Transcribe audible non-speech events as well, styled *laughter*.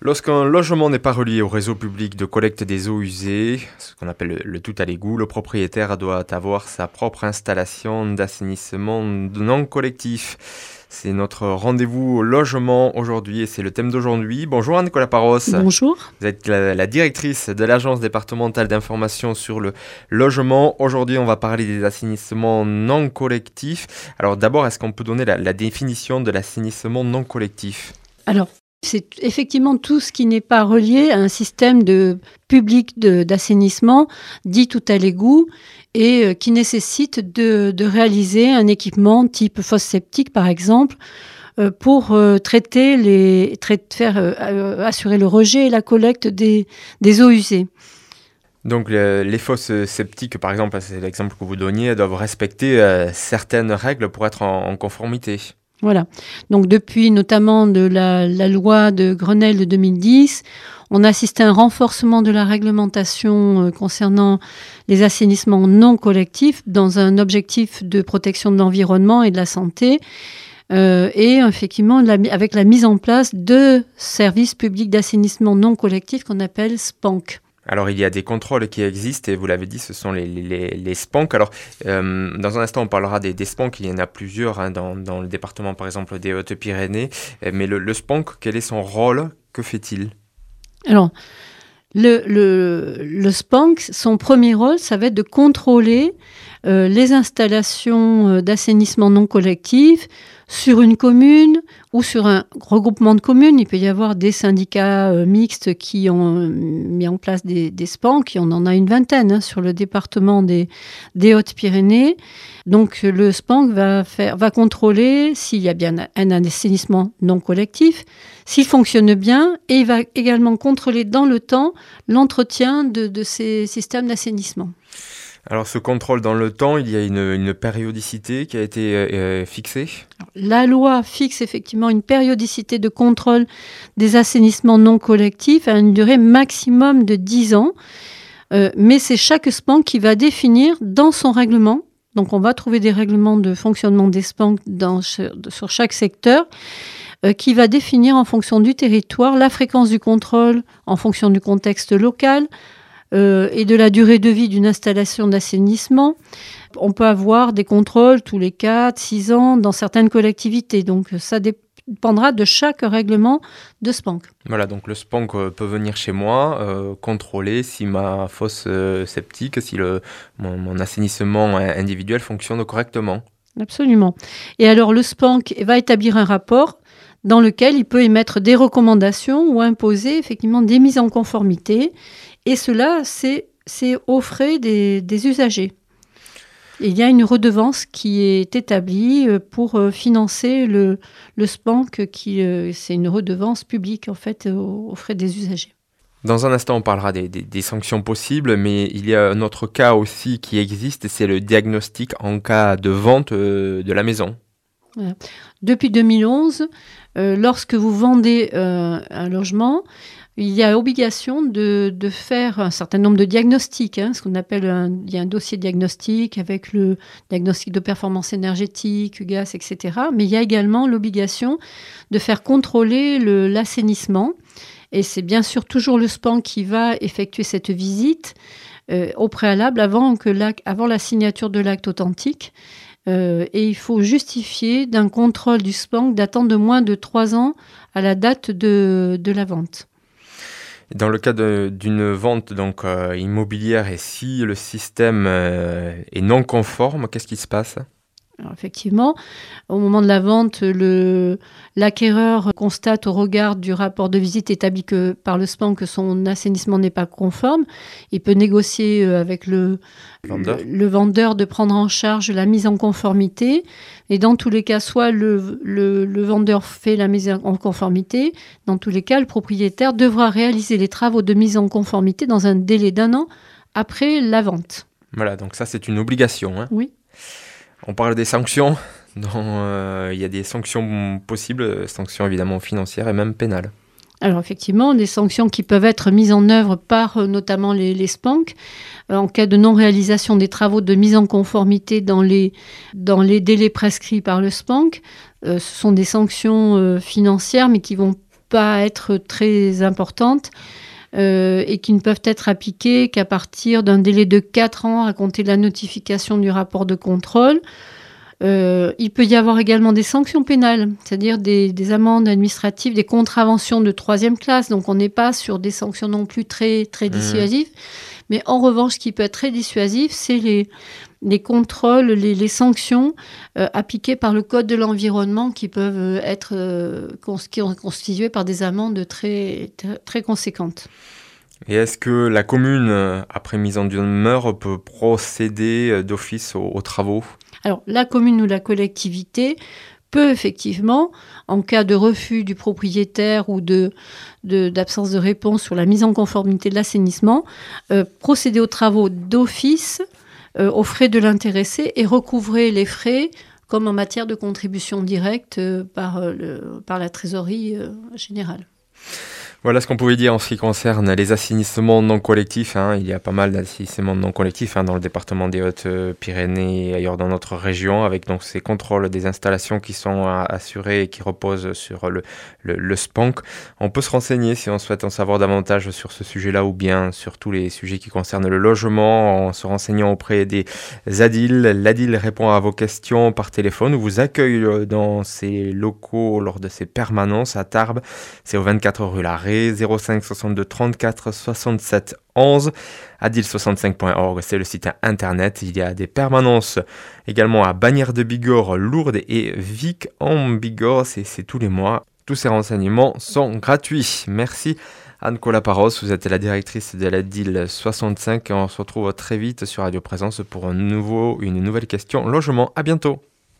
Lorsqu'un logement n'est pas relié au réseau public de collecte des eaux usées, ce qu'on appelle le, tout à l'égout, le propriétaire doit avoir sa propre installation d'assainissement non collectif. C'est notre rendez-vous au logement aujourd'hui et c'est le thème d'aujourd'hui. Bonjour Nicolas Paros. Bonjour. Vous êtes la, directrice de l'Agence départementale d'information sur le logement. Aujourd'hui, on va parler des assainissements non collectifs. Alors d'abord, est-ce qu'on peut donner la, la définition de l'assainissement non collectif? Alors, c'est effectivement tout ce qui n'est pas relié à un système de public d'assainissement dit tout à l'égout et euh, qui nécessite de, réaliser un équipement type fosse septique par exemple euh, pour euh, traiter les faire assurer le rejet et la collecte des, eaux usées. Donc les fosses sceptiques, par exemple, c'est l'exemple que vous donniez, doivent respecter certaines règles pour être en conformité. Voilà. Donc depuis notamment de la, loi de Grenelle de 2010, on assiste à un renforcement de la réglementation euh, concernant les assainissements non collectifs dans un objectif de protection de l'environnement et de la santé. Euh, et effectivement avec la mise en place de services publics d'assainissement non collectif qu'on appelle SPANC. Alors il y a des contrôles qui existent et vous l'avez dit, ce sont les, les, les SPANC. Alors euh, dans un instant on parlera des, des SPANC, il y en a plusieurs hein, dans, dans, le département par exemple des Hautes-Pyrénées. Euh, mais le, le SPANC, quel est son rôle? Que fait-il? Alors le, le, le, SPANC, son premier rôle, ça va être de contrôler euh, les installations d'assainissement non collectif sur une commune ou sur un regroupement de communes. Il peut y avoir des syndicats euh, mixtes qui ont euh, mis en place des, des SPANC, on en a une vingtaine hein, sur le département des, Hautes-Pyrénées. Donc le SPANC va, contrôler s'il y a bien un assainissement non collectif, s'il fonctionne bien, et il va également contrôler dans le temps l'entretien de ces systèmes d'assainissement. Alors ce contrôle dans le temps, il y a une, périodicité qui a été euh, euh, fixée? La loi fixe effectivement une périodicité de contrôle des assainissements non collectifs à une durée maximum de 10 ans. Euh, mais c'est chaque SPAN qui va définir dans son règlement. Donc on va trouver des règlements de fonctionnement des SPAN sur chaque secteur qui va définir en fonction du territoire la fréquence du contrôle, en fonction du contexte local, euh, et de la durée de vie d'une installation d'assainissement. On peut avoir des contrôles tous les 4, 6 ans dans certaines collectivités. Donc ça dépendra de chaque règlement de SPANC. Voilà, donc le SPANC euh, peut venir chez moi, euh, contrôler si ma fosse sceptique, si le, mon, assainissement individuel fonctionne correctement. Absolument. Et alors le SPANC va établir un rapport dans lequel il peut émettre des recommandations ou imposer effectivement des mises en conformité et cela, c'est aux frais des, usagers. il y a une redevance qui est établie euh, pour euh, financer le, le SPANC, qui euh, c'est une redevance publique en fait aux, frais des usagers. Dans un instant, on parlera des, des, sanctions possibles, mais il y a un autre cas aussi qui existe, c'est le diagnostic en cas de vente de la maison. Depuis 2011, lorsque vous vendez un logement, il y a obligation de, faire un certain nombre de diagnostics, hein, ce qu'on appelle il y a un dossier diagnostic avec le diagnostic de performance énergétique, gaz, etc. Mais il y a également l'obligation de faire contrôler l'assainissement. Et c'est bien sûr toujours le SPAN qui va effectuer cette visite euh, au préalable avant, que avant la signature de l'acte authentique. Euh, et il faut justifier d'un contrôle du SPAN datant de moins de trois ans à la date de la vente. Dans le cas d'une vente donc euh, immobilière et si le système euh, est non conforme, qu'est-ce qui se passe? Effectivement, au moment de la vente, l'acquéreur constate au regard du rapport de visite établi que, par le SPAN que son assainissement n'est pas conforme. Il peut négocier euh, avec le le, vendeur de prendre en charge la mise en conformité. Et dans tous les cas, soit le, le, vendeur fait la mise en conformité, dans tous les cas, le propriétaire devra réaliser les travaux de mise en conformité dans un délai d'un an après la vente. Voilà, donc ça c'est une obligation. Hein. Oui. On parle des sanctions. *laughs* Euh, il y a des sanctions possibles, sanctions évidemment financières et même pénales. Alors effectivement, des sanctions qui peuvent être mises en œuvre par euh, notamment les, les euh, en cas de non-réalisation des travaux de mise en conformité dans les, délais prescrits par le SPANC. ce sont des sanctions financières mais qui vont pas être très importantes euh, et qui ne peuvent être appliquées qu'à partir d'un délai de 4 ans à compter de la notification du rapport de contrôle. Euh, il peut y avoir également des sanctions pénales, c'est-à-dire des, amendes administratives, des contraventions de troisième classe. Donc on n'est pas sur des sanctions non plus très, très mmh. dissuasives. Mais en revanche, ce qui peut être très dissuasif, c'est les, les contrôles, les, sanctions euh, appliquées par le Code de l'environnement qui peuvent euh, être euh, constituées par des amendes très, très conséquentes. Et est-ce que la commune, après mise en demeure, peut procéder d'office aux, travaux? Alors, la commune ou la collectivité peut effectivement, en cas de refus du propriétaire ou d'absence de, réponse sur la mise en conformité de l'assainissement, procéder aux travaux d'office euh, aux frais de l'intéressé et recouvrer les frais comme en matière de contribution directe euh, euh, par la trésorerie générale. Voilà ce qu'on pouvait dire en ce qui concerne les assainissements non collectifs. Hein. Il y a pas mal d'assainissements non collectifs hein, dans le département des Hautes-Pyrénées et ailleurs dans notre région, avec donc ces contrôles des installations qui sont assurés et qui reposent sur le, le, SPANC. On peut se renseigner si on souhaite en savoir davantage sur ce sujet-là ou bien sur tous les sujets qui concernent le logement en se renseignant auprès des ADIL. L'ADIL répond à vos questions par téléphone ou vous accueille dans ses locaux lors de ses permanences à Tarbes. C'est au 24 rue Larrée 05 62 34 67 11. Adil65.org, c'est le site internet. Il y a des permanences également à Bagnères de Bigorre, Lourdes et Vic en Bigorre. C'est tous les mois. Tous ces renseignements sont gratuits. Merci Anne Colaparos, vous êtes la directrice de la DIL 65 et on se retrouve très vite sur Radio Présence pour un nouveau, une nouvelle question logement. À bientôt.